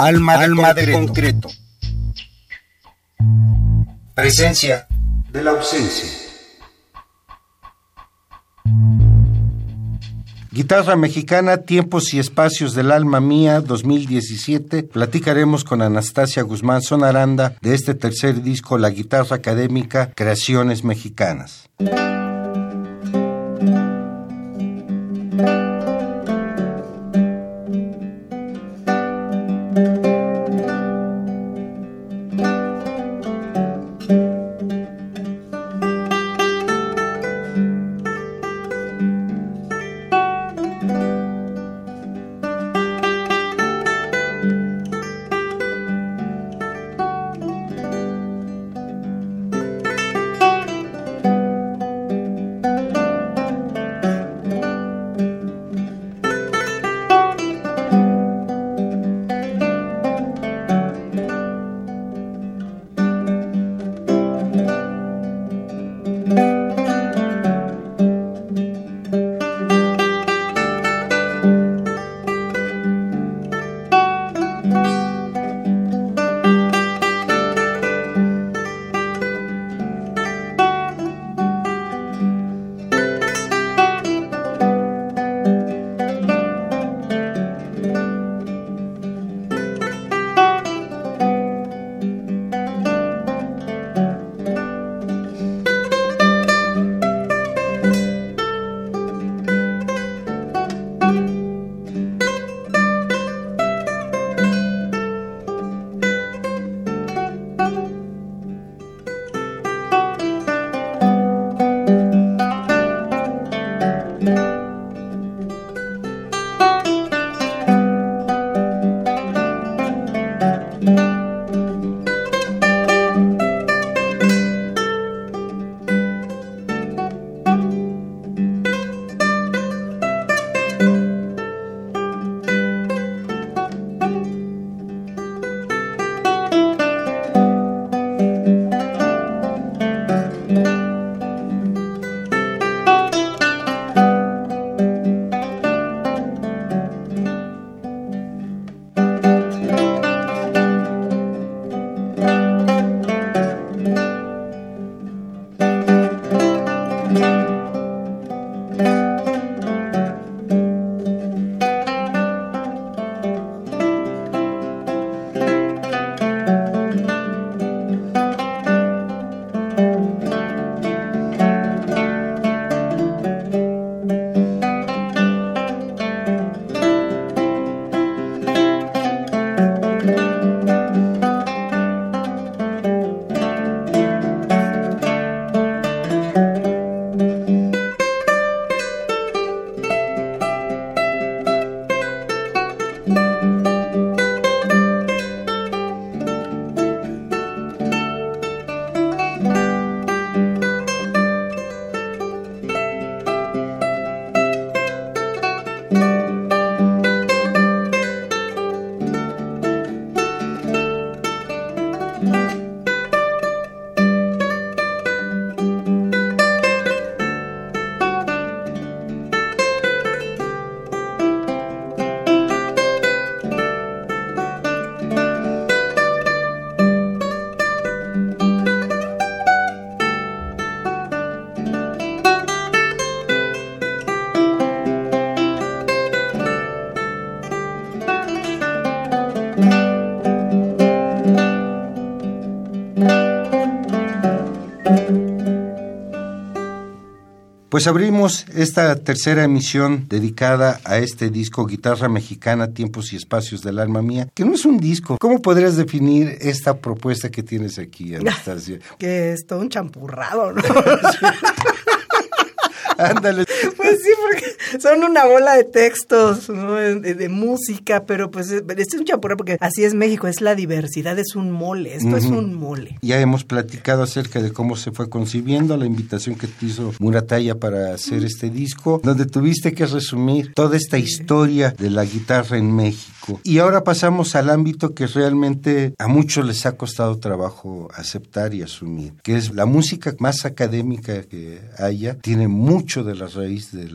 Alma, de, Alma concreto. de concreto. Presencia de la ausencia. Guitarra mexicana, Tiempos y Espacios del Alma Mía 2017. Platicaremos con Anastasia Guzmán Sonaranda de este tercer disco, La Guitarra Académica, Creaciones Mexicanas. Pues abrimos esta tercera emisión dedicada a este disco Guitarra Mexicana, Tiempos y Espacios del Alma Mía, que no es un disco. ¿Cómo podrías definir esta propuesta que tienes aquí, Anastasia? que es todo un champurrado, ¿no? Ándale. Pues sí, porque son una bola de textos, de, música, pero pues este es un champurrado porque así es México, es la diversidad, es un mole, esto es un mole. Ya hemos platicado acerca de cómo se fue concibiendo la invitación que te hizo Murataya para hacer este disco, donde tuviste que resumir toda esta historia de la guitarra en México Y ahora pasamos al ámbito que realmente a muchos les ha costado trabajo aceptar y asumir, que es la música más académica que haya, tiene mucho de la raíz de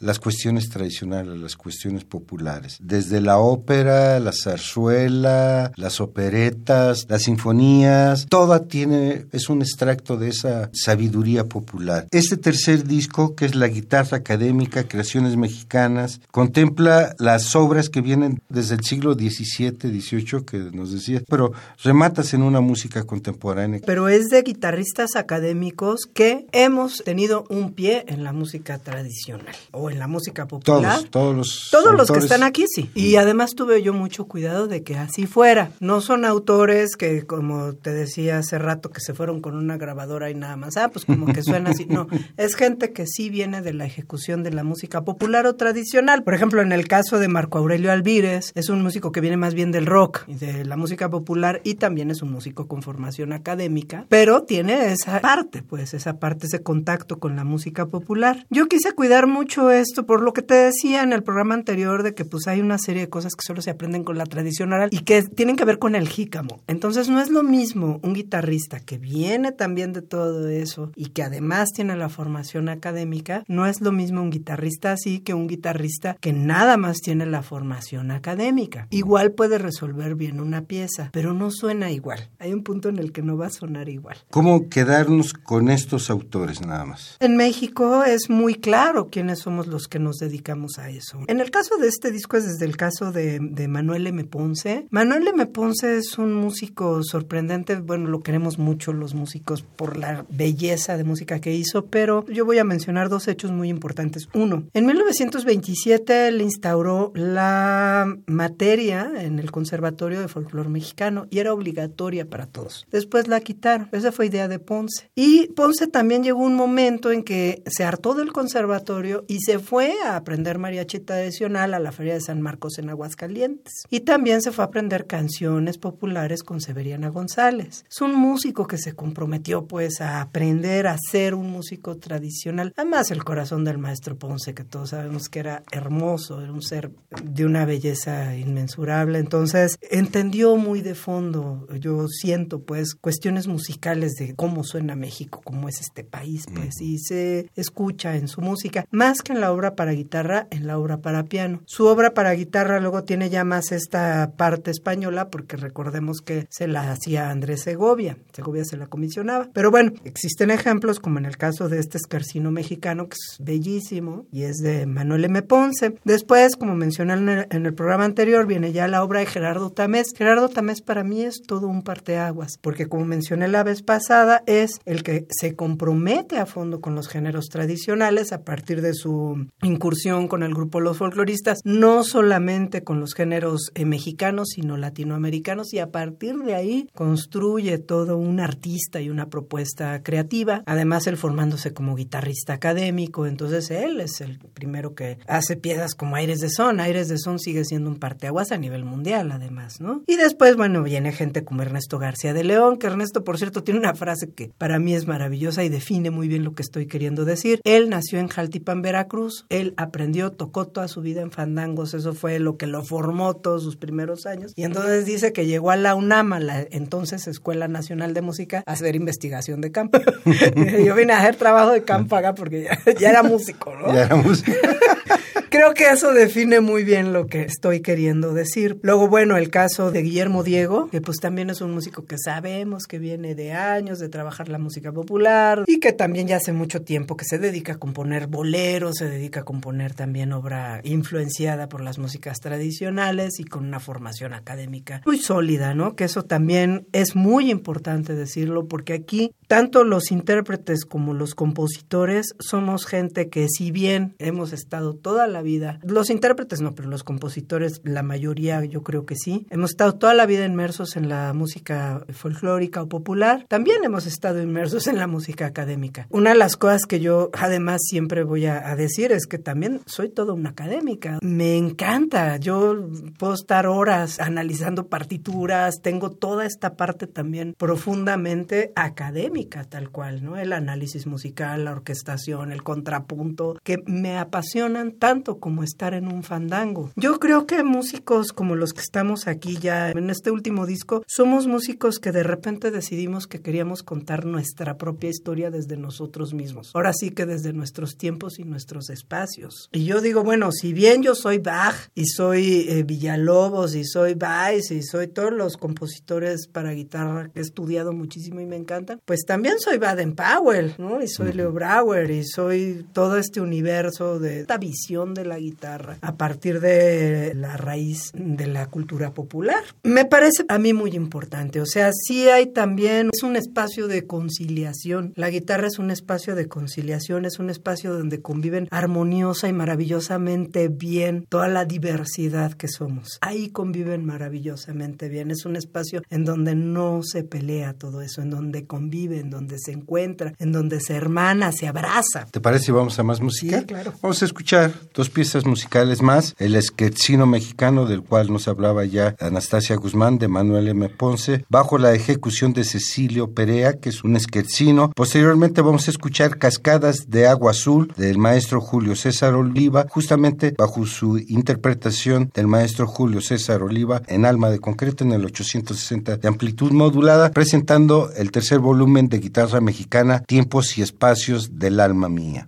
las cuestiones tradicionales, las cuestiones populares, desde la ópera, la zarzuela, las operetas, las sinfonías, toda tiene, es un extracto de esa sabiduría popular. Este tercer disco, que es la guitarra académica, Creaciones Mexicanas, contempla las obras que vienen desde el siglo XVII, XVIII, que nos decía, pero rematas en una música contemporánea. Pero es de guitarristas académicos que hemos tenido un pie en la música tradicional o en la música popular. Todos, todos los Todos los que están aquí, sí. Y además tuve yo mucho cuidado de que así fuera. No son autores que, como te decía hace rato, que se fueron con una grabadora y nada más. Ah, pues como que suena así. No, es gente que sí viene de la ejecución de la música popular o tradicional. Por ejemplo, en el caso de Marco Aurelio Alvírez, es un músico que viene más bien del rock y de la música popular y también es un músico con formación académica, pero tiene esa parte, pues esa parte, ese contacto con la música popular. Yo quise cuidar mucho esto por lo que te decía en el programa anterior de que pues hay una serie de cosas que solo se aprenden con la tradición oral y que tienen que ver con el jícamo. Entonces no es lo mismo un guitarrista que viene también de todo eso y que además tiene la formación académica, no es lo mismo un guitarrista así que un guitarrista que nada más tiene la formación académica. Igual puede resolver bien una pieza, pero no suena igual. Hay un punto en el que no va a sonar igual. ¿Cómo quedarnos con estos autores nada más? En México es muy claro quiénes somos los que nos dedicamos a eso. En el caso de este disco es desde el caso de, de Manuel M. Ponce. Manuel M. Ponce es un músico sorprendente, bueno, lo queremos mucho los músicos por la belleza de música que hizo, pero yo voy a mencionar dos hechos muy importantes. Uno, en 1927 él instauró la materia en el Conservatorio de Folclore Mexicano y era obligatoria para todos. Después la quitaron. Esa fue idea de Ponce. Y Ponce también llegó un momento en que se hartó del conservatorio y se fue a aprender mariachi tradicional a la Feria de San Marcos en Aguascalientes. Y también se fue a aprender canciones populares con Severiana González. Es un músico que se comprometió pues a aprender a ser un músico tradicional. Además el corazón del maestro Ponce, que todos sabemos que era hermoso, era un ser de una belleza inmensurable. Entonces entendió muy de fondo, yo siento pues cuestiones musicales de cómo suena México, cómo es este país, pues, y se escucha en su música, más que en la obra para guitarra, en la obra para piano. Su obra para guitarra luego tiene ya más esta parte española, porque recordemos que se la hacía Andrés Segovia, Segovia se la comisionaba. Pero bueno, existen ejemplos, como en el caso de este escarcino mexicano, que es bellísimo, y es de Manuel M. Ponce. Después, como mencioné en el, en el programa anterior, viene ya la obra de Gerardo Tamés. Gerardo Tamés para mí es todo un parteaguas, porque como mencioné la vez pasada, es el que se compromete a fondo con los géneros tradicionales a partir de su incursión con el grupo Los Folcloristas, no solamente con los géneros eh, mexicanos, sino latinoamericanos, y a partir de ahí construye todo un artista y una propuesta creativa. Además, él formándose como guitarrista académico, entonces él es el primero que hace piezas como Aires de Son. Aires de Son sigue siendo un parteaguas a nivel mundial, además, ¿no? Y después, bueno, viene gente como Ernesto García de León, que Ernesto, por cierto, tiene una frase que para mí es maravillosa y define muy bien lo que estoy queriendo decir. Él nació en Jaltipan, Veracruz, él aprendió, tocó toda su vida en fandangos, eso fue lo que lo formó todos sus primeros años. Y entonces dice que llegó a la UNAM, a la entonces Escuela Nacional de Música, a hacer investigación de campo. Yo vine a hacer trabajo de campo acá porque ya, ya era músico, ¿no? Ya era músico. Creo que eso define muy bien lo que estoy queriendo decir. Luego, bueno, el caso de Guillermo Diego, que pues también es un músico que sabemos que viene de años de trabajar la música popular y que también ya hace mucho tiempo que se dedica a componer boleros, se dedica a componer también obra influenciada por las músicas tradicionales y con una formación académica muy sólida, ¿no? Que eso también es muy importante decirlo porque aquí tanto los intérpretes como los compositores somos gente que si bien hemos estado toda la vida, los intérpretes no, pero los compositores, la mayoría yo creo que sí, hemos estado toda la vida inmersos en la música folclórica o popular, también hemos estado inmersos en la música académica. Una de las cosas que yo además siempre voy a, a decir es que también soy toda una académica, me encanta, yo puedo estar horas analizando partituras, tengo toda esta parte también profundamente académica tal cual, ¿no? El análisis musical, la orquestación, el contrapunto, que me apasionan tanto como estar en un fandango. Yo creo que músicos como los que estamos aquí ya en este último disco, somos músicos que de repente decidimos que queríamos contar nuestra propia historia desde nosotros mismos. Ahora sí que desde nuestros tiempos y nuestros espacios. Y yo digo, bueno, si bien yo soy Bach y soy eh, Villalobos y soy Weiss y soy todos los compositores para guitarra que he estudiado muchísimo y me encantan, pues también soy Baden Powell, ¿no? Y soy Leo Brauer y soy todo este universo de esta visión de la guitarra a partir de la raíz de la cultura popular. Me parece a mí muy importante, o sea, sí hay también, es un espacio de conciliación. La guitarra es un espacio de conciliación, es un espacio donde conviven armoniosa y maravillosamente bien toda la diversidad que somos. Ahí conviven maravillosamente bien, es un espacio en donde no se pelea todo eso, en donde convive, en donde se encuentra, en donde se hermana, se abraza. ¿Te parece si vamos a más música? Sí, claro. Vamos a escuchar dos piezas musicales más, el esquetzino mexicano del cual nos hablaba ya Anastasia Guzmán de Manuel M. Ponce, bajo la ejecución de Cecilio Perea, que es un esquetzino. Posteriormente vamos a escuchar Cascadas de Agua Azul del maestro Julio César Oliva, justamente bajo su interpretación del maestro Julio César Oliva en Alma de Concreto en el 860 de amplitud modulada, presentando el tercer volumen de guitarra mexicana Tiempos y Espacios del Alma Mía.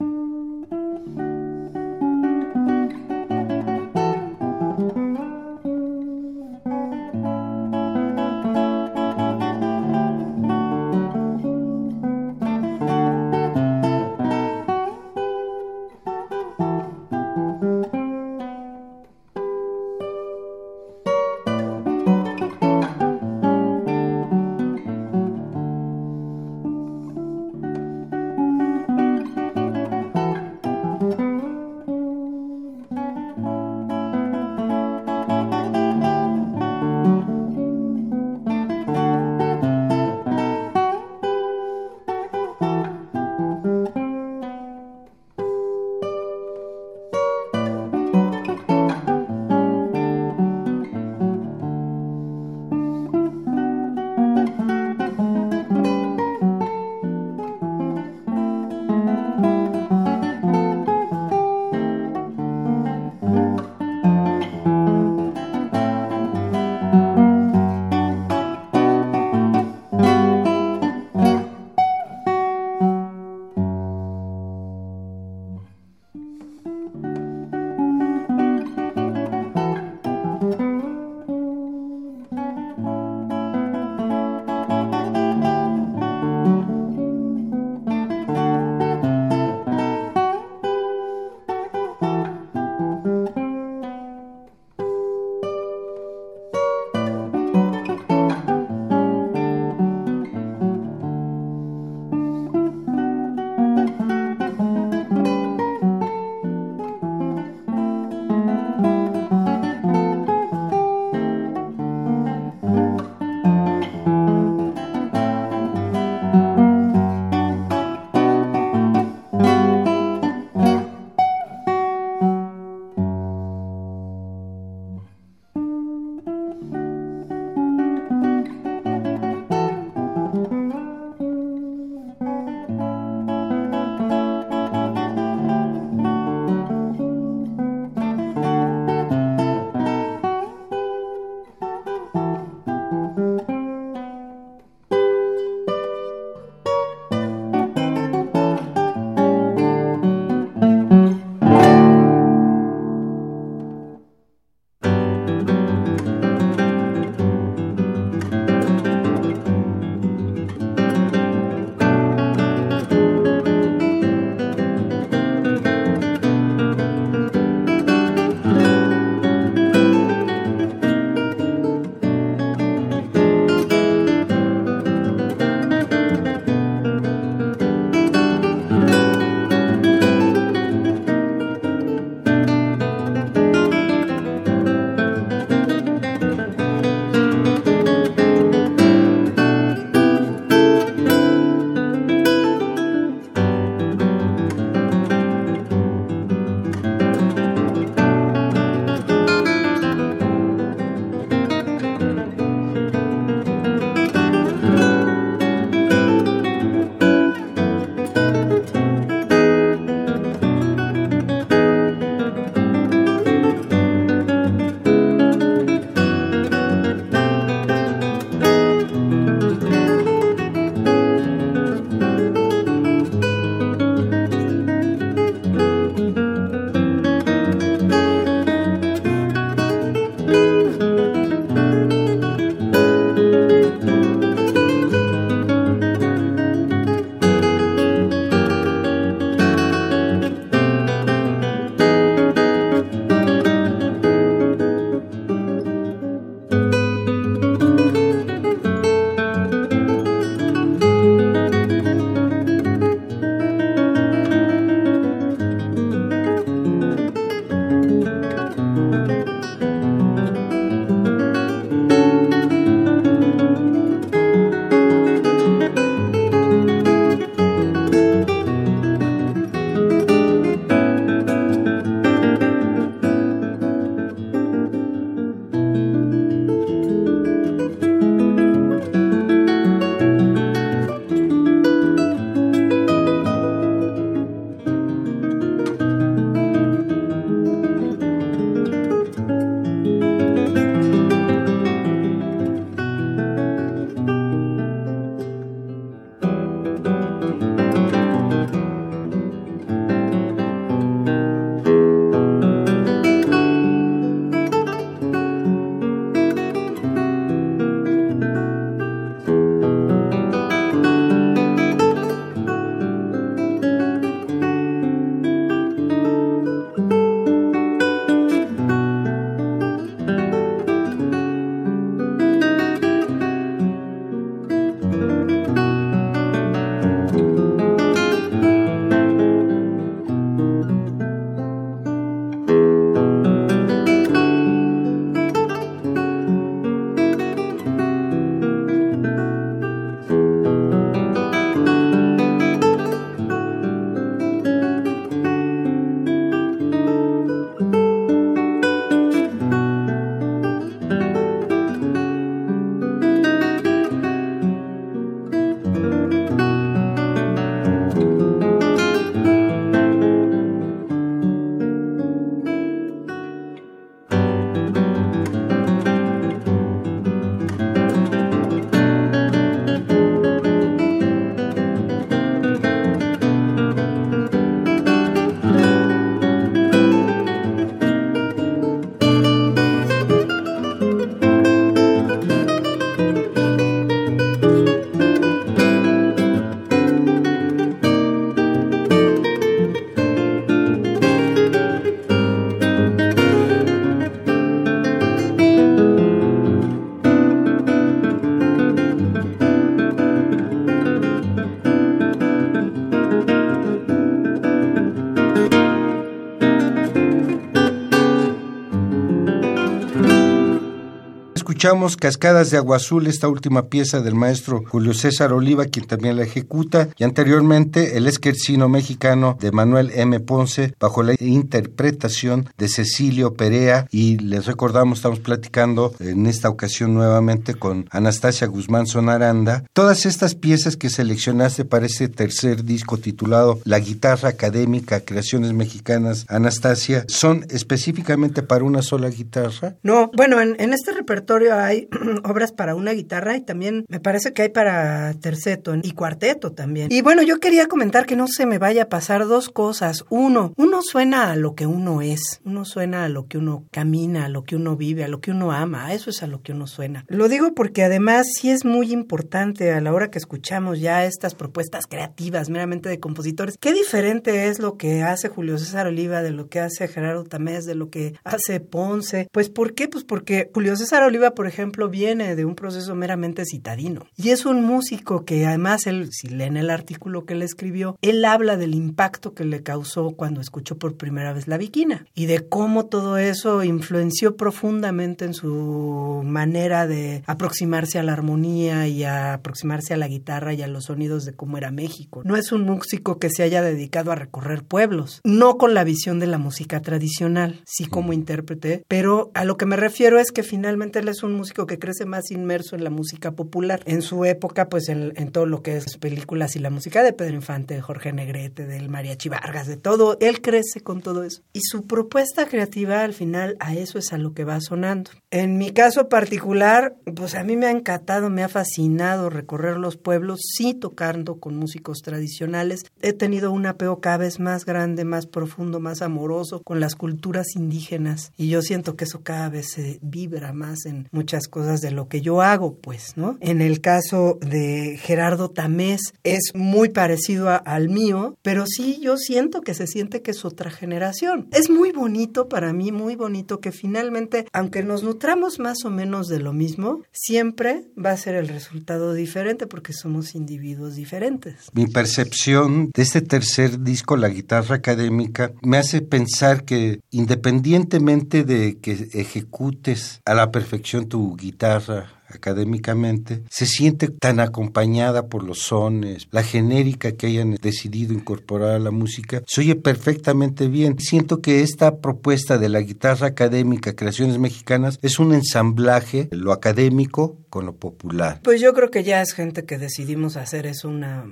Escuchamos Cascadas de Agua Azul, esta última pieza del maestro Julio César Oliva, quien también la ejecuta, y anteriormente el esquercino mexicano de Manuel M. Ponce, bajo la interpretación de Cecilio Perea, y les recordamos, estamos platicando en esta ocasión nuevamente con Anastasia Guzmán Sonaranda. Todas estas piezas que seleccionaste para este tercer disco titulado La guitarra académica, creaciones mexicanas, Anastasia, ¿son específicamente para una sola guitarra? No, bueno, en, en este repertorio hay obras para una guitarra y también me parece que hay para terceto y cuarteto también. Y bueno, yo quería comentar que no se me vaya a pasar dos cosas. Uno, uno suena a lo que uno es, uno suena a lo que uno camina, a lo que uno vive, a lo que uno ama, eso es a lo que uno suena. Lo digo porque además sí es muy importante a la hora que escuchamos ya estas propuestas creativas meramente de compositores. Qué diferente es lo que hace Julio César Oliva de lo que hace Gerardo Tamés, de lo que hace Ponce. Pues ¿por qué? Pues porque Julio César Oliva, por ejemplo, viene de un proceso meramente citadino. Y es un músico que además, él, si leen el artículo que le escribió, él habla del impacto que le causó cuando escuchó por primera vez la viquina y de cómo todo eso influenció profundamente en su manera de aproximarse a la armonía y a aproximarse a la guitarra y a los sonidos de cómo era México. No es un músico que se haya dedicado a recorrer pueblos, no con la visión de la música tradicional, sí como intérprete, pero a lo que me refiero es que finalmente él es un músico que crece más inmerso en la música popular. En su época, pues en, todo lo que es películas y la música de Pedro Infante, de Jorge Negrete, del Mariachi Vargas, de todo, él crece con todo eso. Y su propuesta creativa al final a eso es a lo que va sonando. En mi caso particular, pues a mí me ha encantado, me ha fascinado recorrer los pueblos, sí tocando con músicos tradicionales. He tenido un apego cada vez más grande, más profundo, más amoroso con las culturas indígenas y yo siento que eso cada vez se vibra más en muchas cosas de lo que yo hago, pues, ¿no? En el caso de Gerardo Tamés es muy parecido al mío, pero sí yo siento que se siente que es otra generación. Es muy bonito para mí, muy bonito que finalmente, aunque nos nutramos más o menos de lo mismo, siempre va a ser el resultado diferente porque somos individuos diferentes. Mi percepción de este tercer disco, La guitarra académica, me hace pensar que independientemente de que ejecutes a la perfección tu guitarra académicamente, se siente tan acompañada por los sones, la genérica que hayan decidido incorporar a la música, se oye perfectamente bien. Siento que esta propuesta de la guitarra académica, Creaciones Mexicanas, es un ensamblaje, lo académico con lo popular. Pues yo creo que ya es gente que decidimos hacer eso una,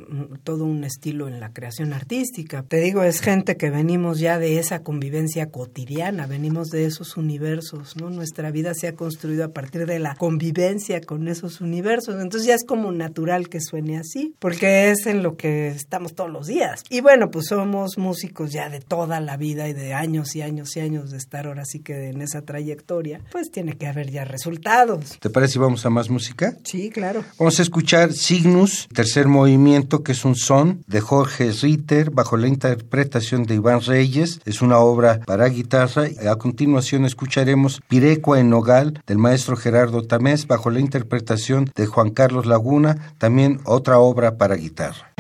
todo un estilo en la creación artística. Te digo, es gente que venimos ya de esa convivencia cotidiana, venimos de esos universos, ¿no? Nuestra vida se ha construido a partir de la convivencia con esos universos. Entonces ya es como natural que suene así, porque es en lo que estamos todos los días. Y bueno, pues somos músicos ya de toda la vida y de años y años y años de estar ahora sí que en esa trayectoria, pues tiene que haber ya resultados. ¿Te parece si vamos a más música? Sí, claro. Vamos a escuchar Signus, tercer movimiento, que es un son de Jorge Ritter, bajo la interpretación de Iván Reyes. Es una obra para guitarra. A continuación escucharemos Pirecua en Nogal, del maestro Gerardo Tamés, bajo la interpretación de Juan Carlos Laguna, también otra obra para guitarra.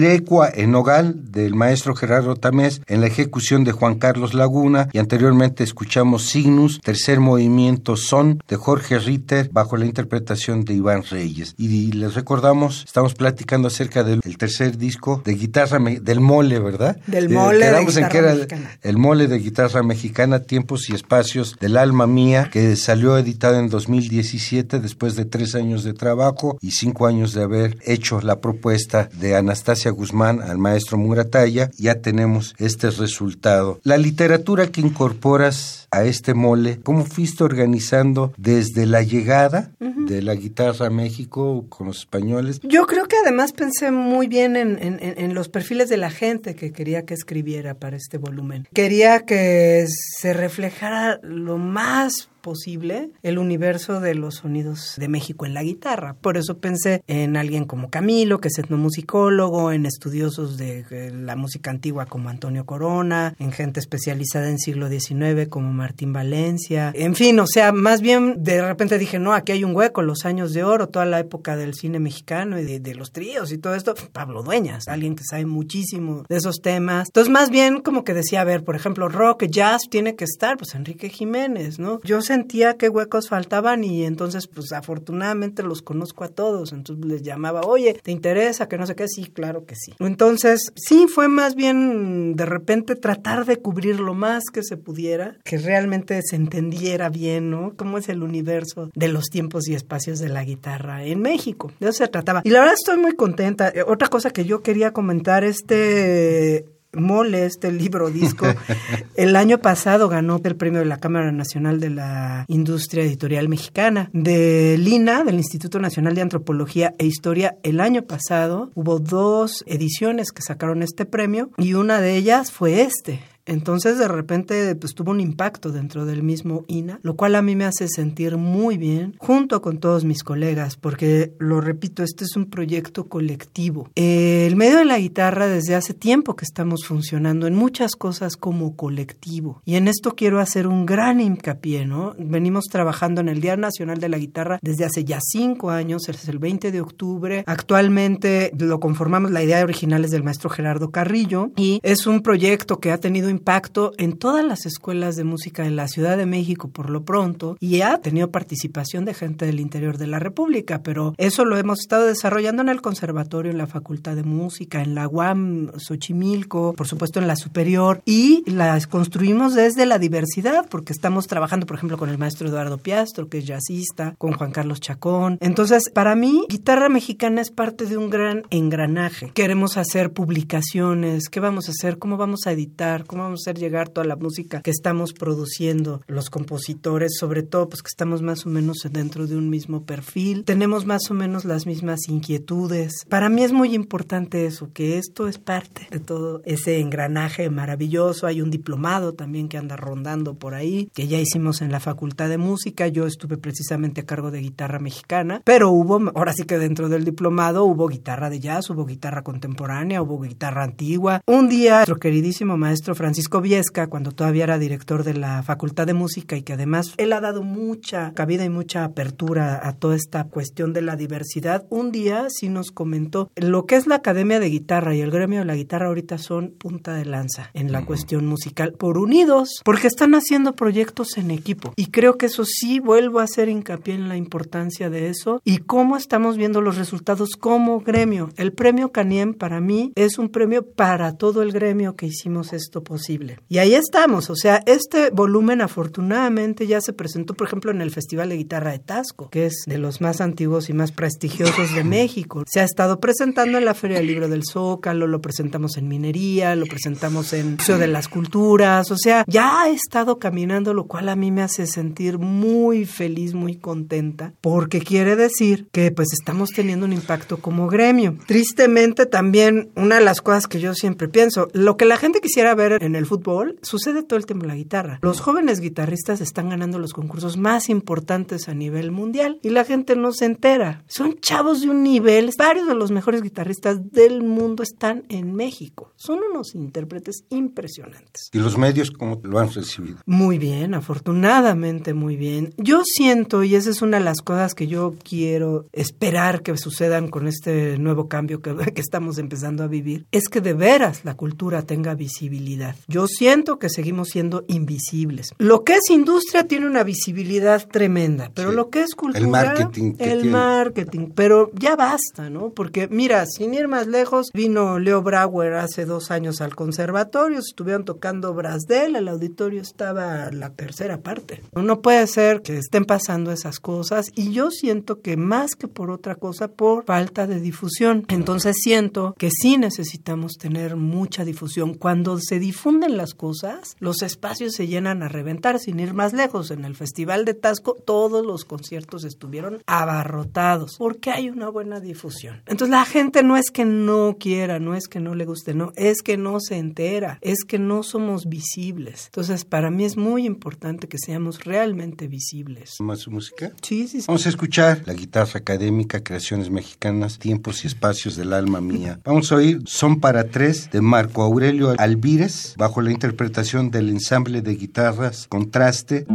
Pirecua en Nogal del maestro Gerardo Tamés en la ejecución de Juan Carlos Laguna y anteriormente escuchamos Signus, tercer movimiento Son de Jorge Ritter bajo la interpretación de Iván Reyes. Y les recordamos, estamos platicando acerca del tercer disco de guitarra del mole, ¿verdad? Del mole de guitarra en que era mexicana. el mole de guitarra mexicana, Tiempos y Espacios del Alma Mía, que salió editado en 2017 después de tres años de trabajo y cinco años de haber hecho la propuesta de Anastasia Guzmán al maestro Murataya. Ya tenemos este resultado. La literatura que incorporas a este mole, ¿cómo fuiste organizando desde la llegada de la guitarra a México con los españoles? Yo creo que además pensé muy bien en, en, en, los perfiles de la gente que quería que escribiera para este volumen. Quería que se reflejara lo más posible el universo de los sonidos de México en la guitarra. Por eso pensé en alguien como Camilo, que es etnomusicólogo, en estudiosos de la música antigua como Antonio Corona, en gente especializada en siglo XIX como Martín Valencia. En fin, o sea, más bien de repente dije, no, aquí hay un hueco, los años de oro, toda la época del cine mexicano y de, de los tríos y todo esto. Pablo Dueñas, alguien que sabe muchísimo de esos temas. Entonces, más bien como que decía, a ver, por ejemplo, rock, jazz, tiene que estar, pues Enrique Jiménez, ¿no? Yo sentía que huecos faltaban y entonces pues afortunadamente los conozco a todos, entonces les llamaba, oye, ¿te interesa que no sé qué? Sí, claro que sí. Entonces sí fue más bien de repente tratar de cubrir lo más que se pudiera, que realmente se entendiera bien, ¿no? Cómo es el universo de los tiempos y espacios de la guitarra en México. De eso se trataba. Y la verdad estoy muy contenta. Eh, otra cosa que yo quería comentar, este Mole, este libro disco, el año pasado ganó el premio de la Cámara Nacional de la Industria Editorial Mexicana. De Lina, del Instituto Nacional de Antropología e Historia, el año pasado hubo dos ediciones que sacaron este premio y una de ellas fue este, entonces, de repente, pues tuvo un impacto dentro del mismo INA, lo cual a mí me hace sentir muy bien, junto con todos mis colegas, porque, lo repito, este es un proyecto colectivo. el medio de la guitarra, desde hace tiempo que estamos funcionando en muchas cosas como colectivo. Y en esto quiero hacer un gran hincapié, ¿no? Venimos trabajando en el Día Nacional de la Guitarra desde hace ya cinco años, es el 20 de octubre. Actualmente lo conformamos, la idea original es del maestro Gerardo Carrillo, y es un proyecto que ha tenido impacto en todas las escuelas de música de la Ciudad de México por lo pronto y ha tenido participación de gente del interior de la República, pero eso lo hemos estado desarrollando en el conservatorio, en la Facultad de Música, en la UAM Xochimilco, por supuesto en la superior y las construimos desde la diversidad porque estamos trabajando, por ejemplo, con el maestro Eduardo Piastro, que es jazzista, con Juan Carlos Chacón. Entonces, para mí, guitarra mexicana es parte de un gran engranaje. Queremos hacer publicaciones, ¿qué vamos a hacer? ¿Cómo vamos a editar? ¿Cómo vamos a hacer llegar toda la música que estamos produciendo los compositores, sobre todo pues que estamos más o menos dentro de un mismo perfil, tenemos más o menos las mismas inquietudes. Para mí es muy importante eso, que esto es parte de todo ese engranaje maravilloso. Hay un diplomado también que anda rondando por ahí, que ya hicimos en la Facultad de Música. Yo estuve precisamente a cargo de guitarra mexicana, pero hubo, ahora sí que dentro del diplomado hubo guitarra de jazz, hubo guitarra contemporánea, hubo guitarra antigua. Un día, nuestro queridísimo maestro Francisco Francisco Viesca, cuando todavía era director de la Facultad de Música y que además él ha dado mucha cabida y mucha apertura a toda esta cuestión de la diversidad, un día sí nos comentó lo que es la Academia de Guitarra y el gremio de la guitarra ahorita son punta de lanza en la cuestión musical por unidos, porque están haciendo proyectos en equipo. Y creo que eso sí vuelvo a hacer hincapié en la importancia de eso y cómo estamos viendo los resultados como gremio. El premio Caniem para mí es un premio para todo el gremio que hicimos esto posible y ahí estamos, o sea, este volumen afortunadamente ya se presentó, por ejemplo, en el Festival de Guitarra de Tasco, que es de los más antiguos y más prestigiosos de México. Se ha estado presentando en la Feria del Libro del Zócalo, lo presentamos en Minería, lo presentamos en Museo de las Culturas, o sea, ya ha estado caminando, lo cual a mí me hace sentir muy feliz, muy contenta, porque quiere decir que pues estamos teniendo un impacto como gremio. Tristemente también, una de las cosas que yo siempre pienso, lo que la gente quisiera ver en en el fútbol, sucede todo el tiempo la guitarra. Los jóvenes guitarristas están ganando los concursos más importantes a nivel mundial y la gente no se entera. Son chavos de un nivel, varios de los mejores guitarristas del mundo están en México. Son unos intérpretes impresionantes. ¿Y los medios cómo lo han recibido? Muy bien, afortunadamente muy bien. Yo siento, y esa es una de las cosas que yo quiero esperar que sucedan con este nuevo cambio que, que estamos empezando a vivir, es que de veras la cultura tenga visibilidad. Yo siento que seguimos siendo invisibles. Lo que es industria tiene una visibilidad tremenda, pero Sí. lo que es cultura... El marketing que El tiene. marketing, pero ya basta, ¿no? Porque mira, sin ir más lejos, vino Leo Brauer hace dos años al conservatorio, se estuvieron tocando Brasdel, el auditorio estaba la tercera parte. No puede ser que estén pasando esas cosas y yo siento que más que por otra cosa, por falta de difusión. Entonces siento que sí necesitamos tener mucha difusión. Cuando se difunden las cosas, los espacios se llenan a reventar, sin ir más lejos. En el Festival de Tasco, todos los conciertos estuvieron abarrotados porque hay una buena difusión. Entonces la gente no es que no quiera, no es que no le guste, no, es que no se entera, es que no somos visibles. Entonces para mí es muy importante que seamos realmente visibles. ¿Más música? Sí, sí, sí. Vamos a escuchar la guitarra académica, creaciones mexicanas, tiempos y espacios del alma mía. Vamos a oír Son para tres de Marco Aurelio Alvírez, bajo la interpretación del ensamble de guitarras Contraste.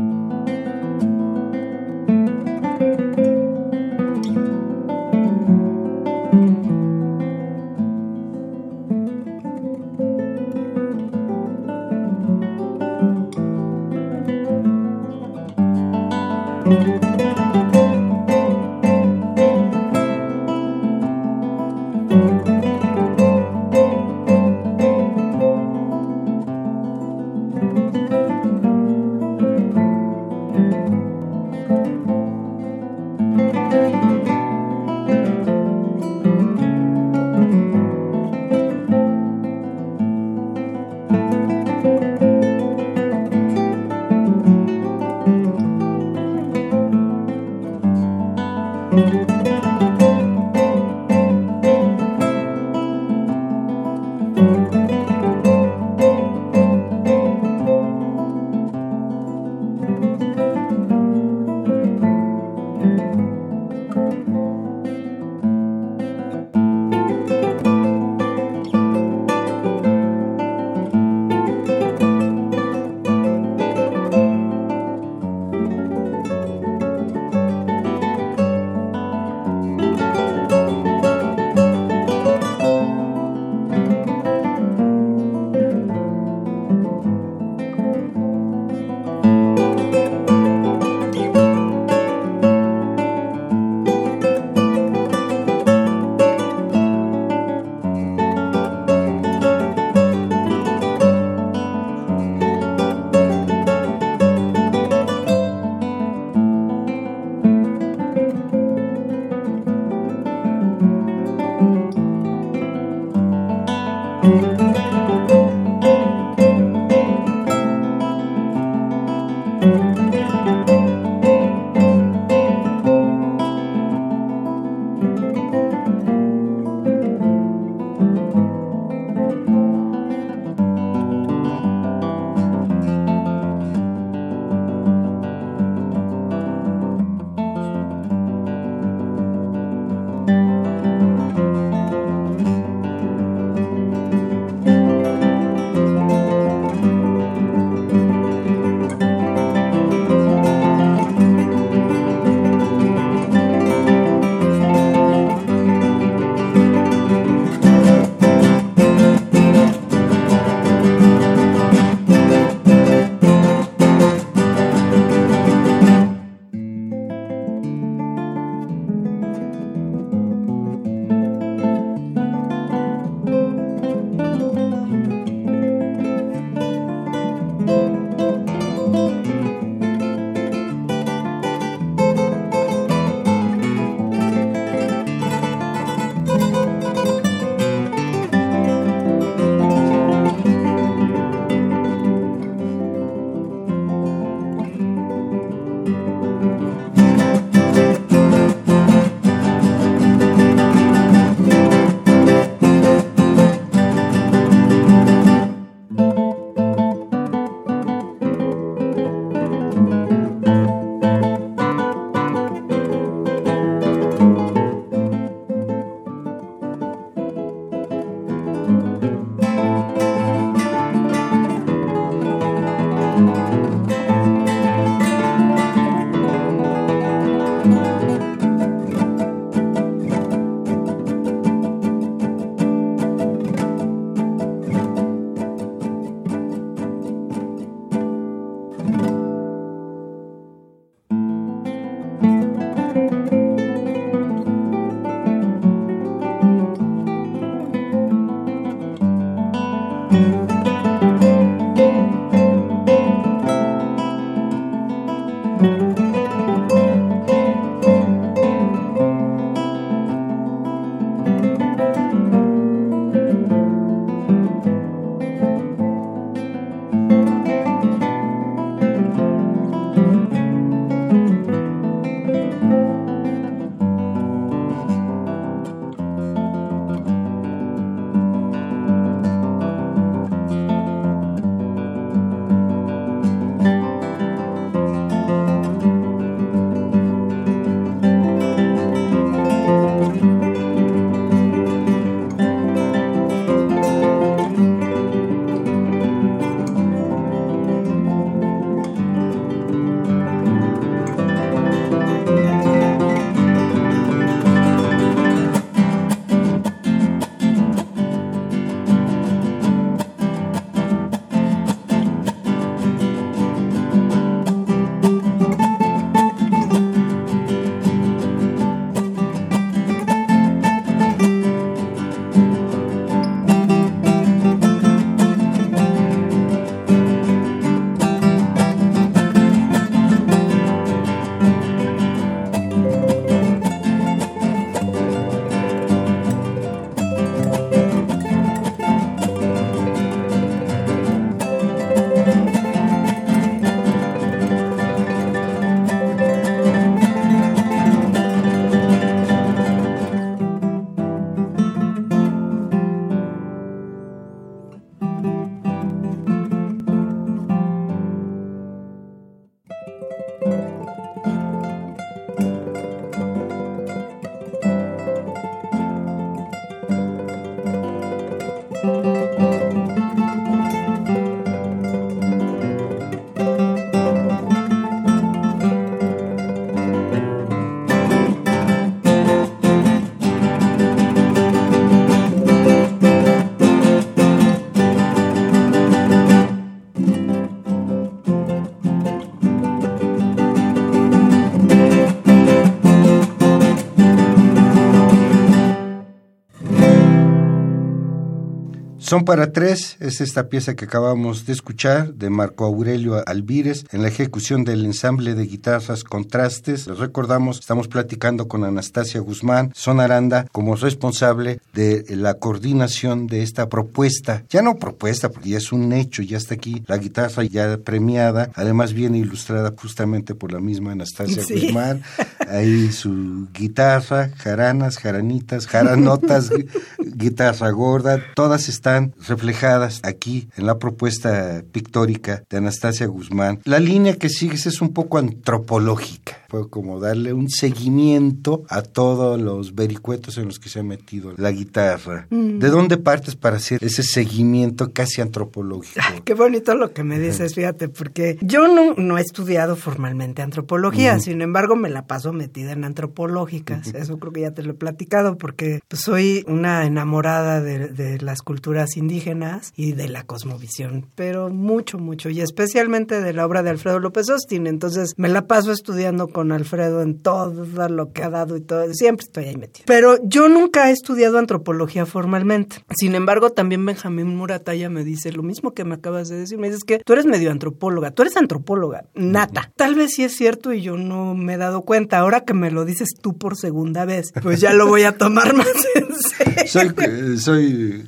Son para tres, es esta pieza que acabamos de escuchar de Marco Aurelio Alvírez en la ejecución del ensamble de guitarras Contrastes. Les recordamos, estamos platicando con Anastasia Guzmán, Son Aranda, como responsable de la coordinación de esta propuesta. Ya no propuesta, porque ya es un hecho, ya está aquí la guitarra ya premiada, además viene ilustrada justamente por la misma Anastasia Guzmán. Ahí su guitarra, jaranas, jaranitas, jaranotas, guitarra gorda, todas están reflejadas aquí en la propuesta pictórica de Anastasia Guzmán. La línea que sigues es un poco antropológica, fue como darle un seguimiento a todos los vericuetos en los que se ha metido la guitarra. Mm. ¿De dónde partes para hacer ese seguimiento casi antropológico? qué bonito lo que me dices, fíjate, porque yo no, no he estudiado formalmente antropología, sin embargo me la paso metida en antropológicas, eso creo que ya te lo he platicado, porque pues, soy una enamorada de, de las culturas indígenas y de la cosmovisión, pero mucho, mucho, y especialmente de la obra de Alfredo López Austin. Entonces me la paso estudiando con Alfredo en todo lo que ha dado y todo, siempre estoy ahí metido. Pero yo nunca he estudiado antropología formalmente. Sin embargo, también Benjamín Murataya me dice lo mismo que me acabas de decir. Me dices que tú eres medio antropóloga, tú eres antropóloga, nata. Tal vez sí es cierto y yo no me he dado cuenta. Ahora que me lo dices tú por segunda vez, pues ya lo voy a tomar más en serio. Soy, soy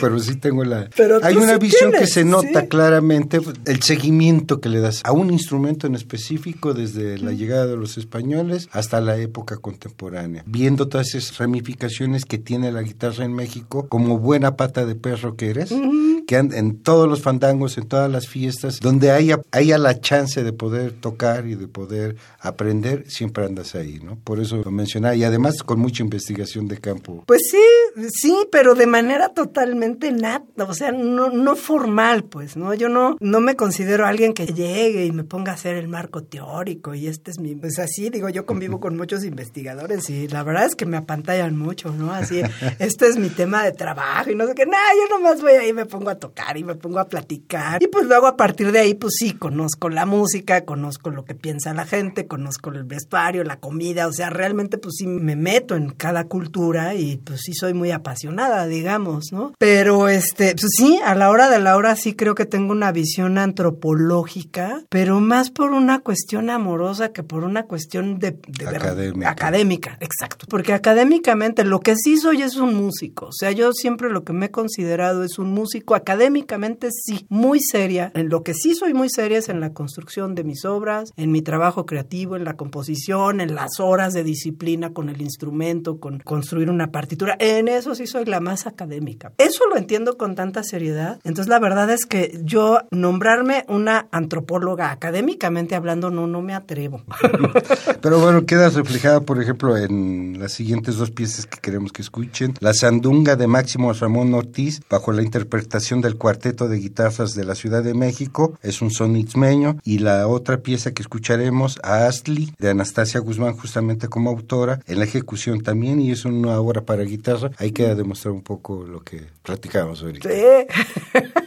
pero sí tengo la... Hay una visión que se nota claramente, el seguimiento que le das a un instrumento en específico desde la llegada de los españoles hasta la época contemporánea, viendo todas esas ramificaciones que tiene la guitarra en México, como buena pata de perro que eres, que en todos los fandangos, en todas las fiestas, donde haya, haya la chance de poder tocar y de poder aprender, siempre andas ahí, ¿no? Por eso lo mencionaba, y además con mucha investigación de campo. Pues sí, sí, pero de manera totalmente nata, o sea, no, no formal, pues, ¿no? Yo no, no me considero alguien que llegue y me ponga a hacer el marco teórico y este es mi, pues así, digo, yo convivo con muchos investigadores y la verdad es que me apantallan mucho, ¿no? Así, este es mi tema de trabajo y no sé qué, nada, yo nomás voy ahí, me pongo a tocar y me pongo a platicar y pues luego a partir de ahí, pues sí, conozco la música, conozco lo que piensa la gente, conozco el vestuario, la comida, o sea, realmente pues sí me meto en cada cultura y pues sí soy muy apasionada, digamos, ¿no? Pero este, pues sí, a la hora de la hora sí creo que tengo una visión antropológica, pero más por una cuestión amorosa que por una cuestión de, académica. académica, exacto. Porque académicamente lo que sí soy es un músico, o sea, yo siempre lo que me he considerado es un músico académicamente sí, muy seria. En lo que sí soy muy seria es en la construcción de mis obras, en mi trabajo creativo, en la composición, en las horas de disciplina con el instrumento, con construir una partitura. En eso sí soy la más académica. Eso lo entiendo con tanta seriedad. Entonces la verdad es que yo nombrarme una antropóloga académicamente hablando no, no me atrevo. Pero bueno, queda reflejada, por ejemplo, en las siguientes dos piezas que queremos que escuchen. La Sandunga de Máximo Ramón Ortiz, bajo la interpretación del cuarteto de guitarras de la Ciudad de México, es un son ixmeño. Y la otra pieza que escucharemos, a Astli, de Anastasia Guzmán, justamente como autora, en la ejecución también, y es una obra para guitarra. Ahí queda demostrar un poco lo que Sí.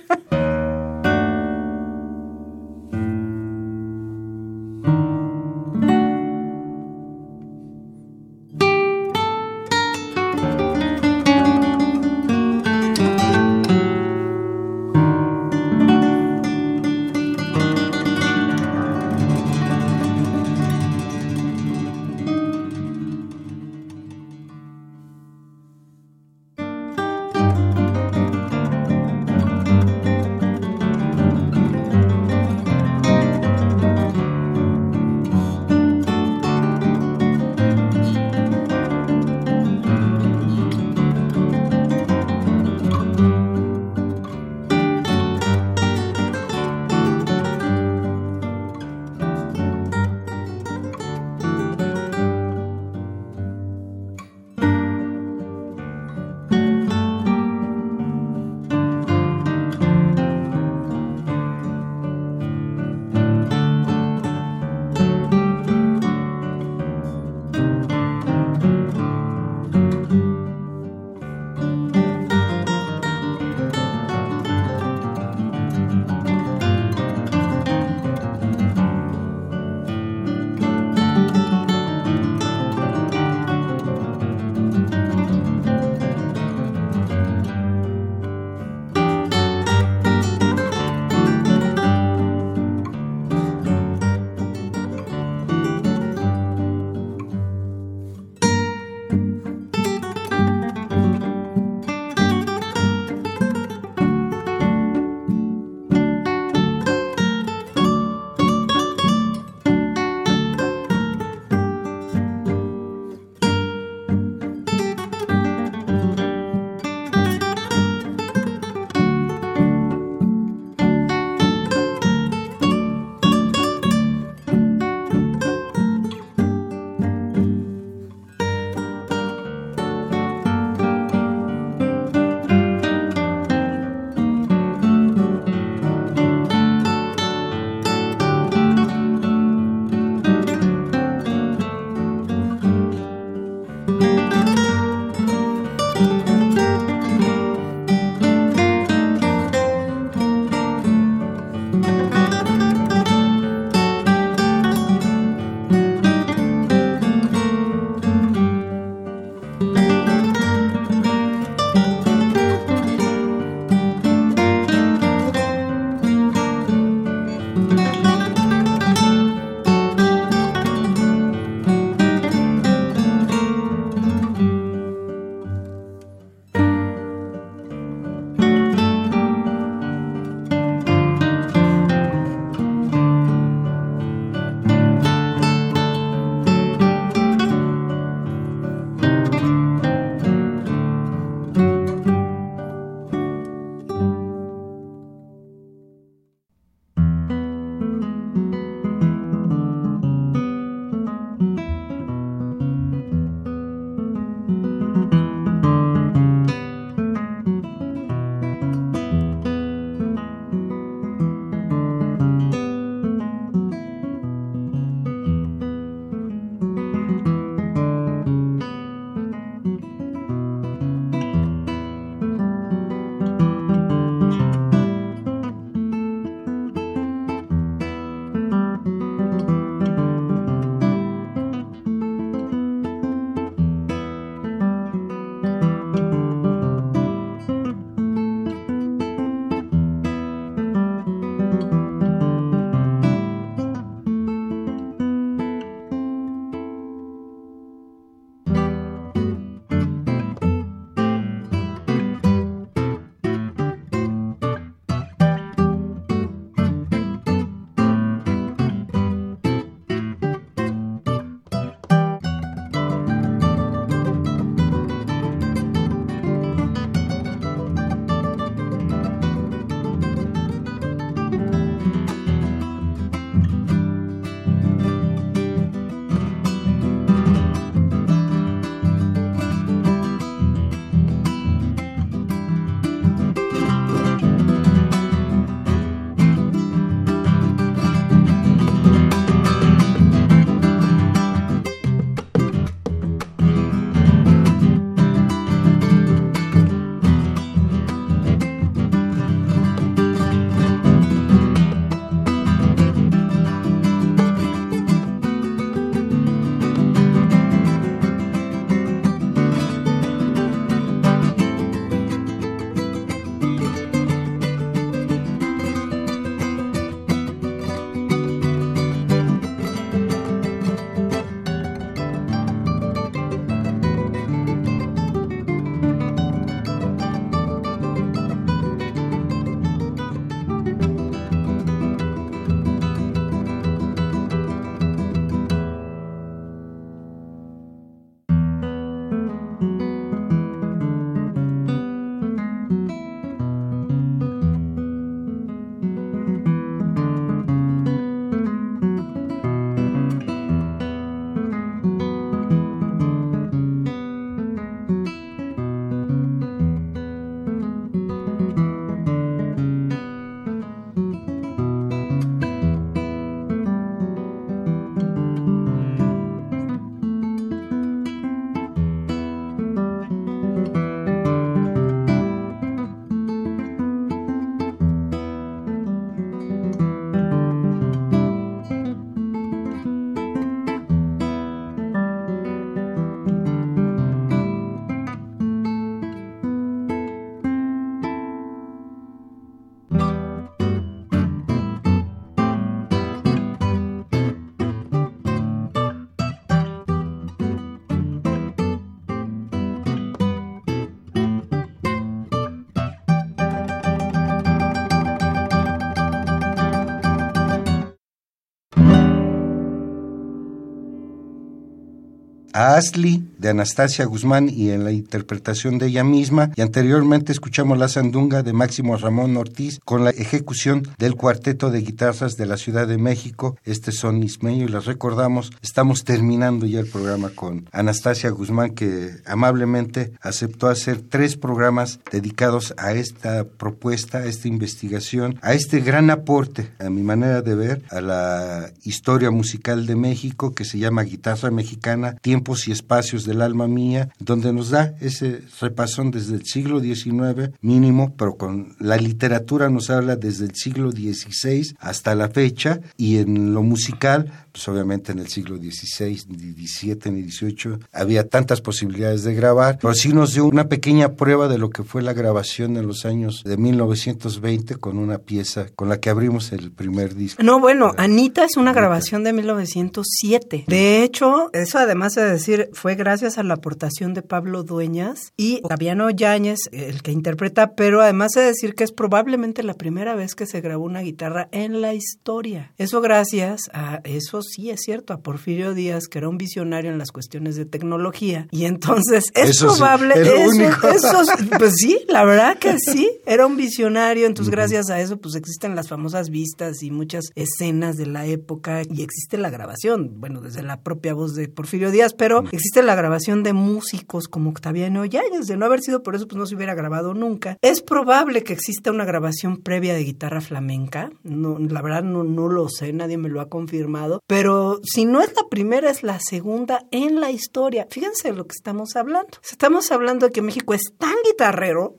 a Asli de Anastasia Guzmán y en la interpretación de ella misma. Y anteriormente escuchamos La Sandunga de Máximo Ramón Ortiz con la ejecución del cuarteto de guitarras de la Ciudad de México. Este son Ismeño y les recordamos, estamos terminando ya el programa con Anastasia Guzmán que amablemente aceptó hacer tres programas dedicados a esta propuesta, a esta investigación, a este gran aporte, a mi manera de ver, a la historia musical de México que se llama Guitarra Mexicana, Tiempos y Espacios del Alma Mía, donde nos da ese repasón desde el siglo XIX mínimo, pero con la literatura nos habla desde el siglo XVI hasta la fecha y en lo musical, pues obviamente en el siglo XVI, ni XVII ni XVIII había tantas posibilidades de grabar, pero sí nos dio una pequeña prueba de lo que fue la grabación en los años de 1920 con una pieza con la que abrimos el primer disco. No, bueno, Anita es una grabación de 1907. De hecho, eso además de decir, fue gracias a la aportación de Pablo Dueñas y Octaviano Yáñez, el que interpreta, pero además de decir que es probablemente la primera vez que se grabó una guitarra en la historia. Eso gracias a, eso sí es cierto, a Porfirio Díaz, que era un visionario en las cuestiones de tecnología. Y entonces es probable, eso, pues sí, la verdad que sí, era un visionario, entonces gracias a eso pues existen las famosas vistas y muchas escenas de la época y existe la grabación, bueno, desde la propia voz de Porfirio Díaz, pero existe la grabación de músicos como Octaviano Yáñez, de no haber sido por eso pues no se hubiera grabado nunca. Es probable que exista una grabación previa de guitarra flamenca, no, la verdad no, no lo sé, nadie me lo ha confirmado, pero si no es la primera, es la segunda en la historia. Fíjense lo que estamos hablando. Estamos hablando de que México es tan guitarrero.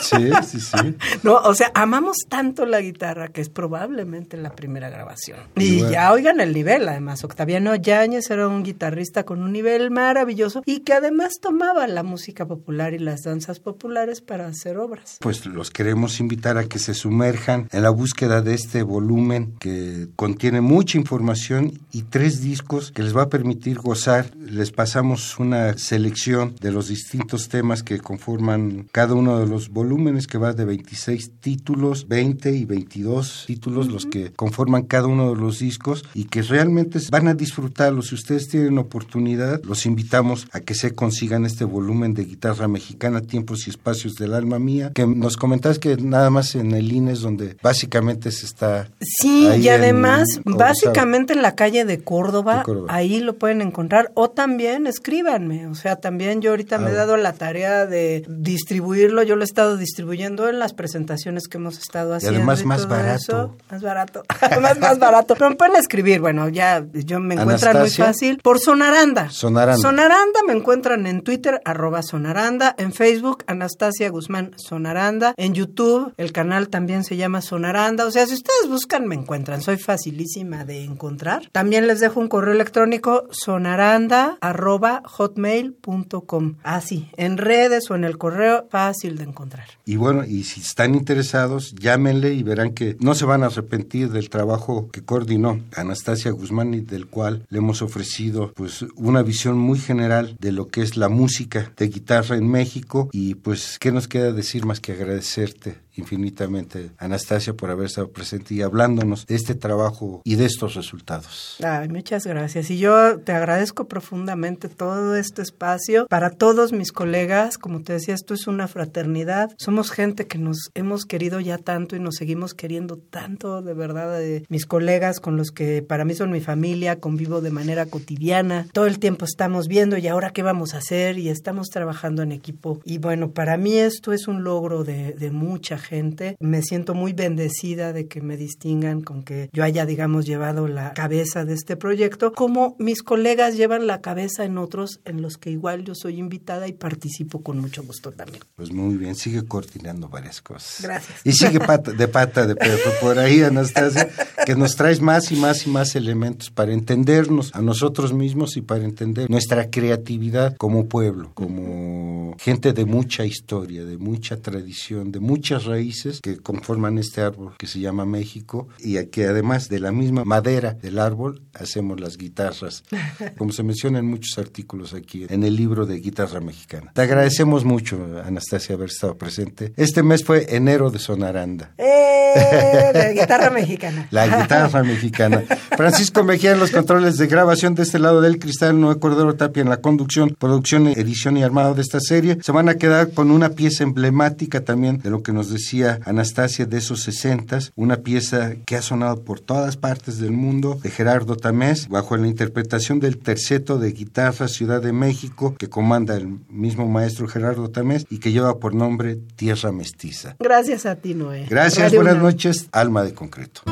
Sí, sí, sí. no, o sea, amamos tanto la guitarra que es probablemente la primera grabación. Y ya oigan el nivel, además. Octaviano Yáñez era un guitarrista con un nivel maravilloso y que además tomaba la música popular y las danzas populares para hacer obras. Pues los queremos invitar a que se sumerjan en la búsqueda de este volumen que contiene mucha información y tres discos que les va a permitir gozar. Les pasamos una selección de los distintos temas que conforman cada uno de los volúmenes que va de 26 títulos, 20 y 22 títulos los que conforman cada uno de los discos y que realmente van a disfrutarlos. Si ustedes tienen oportunidad, los invitamos a que se consigan este volumen de guitarra mexicana, Tiempos y Espacios del Alma Mía, que nos comentas que nada más en el INE es donde básicamente se está... Sí, y además, básicamente en la calle de Córdoba, ahí lo pueden encontrar, o también escríbanme, o sea, también yo ahorita me he ah, dado la tarea de distribuirlo, yo lo he estado distribuyendo en las presentaciones que hemos estado haciendo. Y además más barato. Más barato, más, más barato. Pero me pueden escribir, bueno, ya yo me encuentran muy fácil. Por Sonaranda. Sonaranda. Sonaranda me encuentran en Twitter, arroba Sonaranda, en Facebook, Anastasia Guzmán Sonaranda, en YouTube, el canal también se llama Sonaranda, o sea, si ustedes buscan me encuentran, soy facilísima de encontrar. También les dejo un correo electrónico sonaranda arroba hotmail.com. Así, en redes o en el correo, fácil de encontrar. Y bueno, y si están interesados, llámenle y verán que no se van a arrepentir del trabajo que coordinó Anastasia Guzmán y del cual le hemos ofrecido pues una visión muy general de lo que es la música de guitarra en México y pues qué nos queda decir más que agradecerte infinitamente, Anastasia, por haber estado presente y hablándonos de este trabajo y de estos resultados. Ay, muchas gracias. Y yo te agradezco profundamente todo este espacio para todos mis colegas. Como te decía, esto es una fraternidad. Somos gente que nos hemos querido ya tanto y nos seguimos queriendo tanto, de verdad, de mis colegas con los que para mí son mi familia, convivo de manera cotidiana. Todo el tiempo estamos viendo y ahora qué vamos a hacer y estamos trabajando en equipo. Y bueno, para mí esto es un logro de, de mucha gente gente. Me siento muy bendecida de que me distingan con que yo haya, digamos, llevado la cabeza de este proyecto, como mis colegas llevan la cabeza en otros en los que igual yo soy invitada y participo con mucho gusto también. Pues muy bien, sigue coordinando varias cosas. Gracias. Y sigue de pata de perro por ahí, Anastasia, que nos traes más y más y más elementos para entendernos a nosotros mismos y para entender nuestra creatividad como pueblo, como gente de mucha historia, de mucha tradición, de muchas raíces raíces que conforman este árbol que se llama México y que además de la misma madera del árbol hacemos las guitarras, como se menciona en muchos artículos aquí en el libro de Guitarra Mexicana. Te agradecemos mucho, Anastasia, haber estado presente. Este mes fue enero de Sonaranda. ¡Eh! La guitarra mexicana. La guitarra mexicana. Francisco Mejía en los controles de grabación de este lado del cristal, Noé Cordero Tapia en la conducción, producción, edición y armado de esta serie. Se van a quedar con una pieza emblemática también de lo que nos decía Anastasia de esos sesentas, una pieza que ha sonado por todas partes del mundo, de Gerardo Tamés, bajo la interpretación del terceto de guitarra Ciudad de México, que comanda el mismo maestro Gerardo Tamés y que lleva por nombre Tierra Mestiza. Gracias a ti, Noé. Gracias, buenas noches, Alma de Concreto.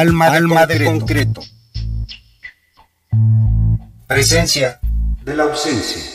Alma, de, concreto. Presencia de la ausencia.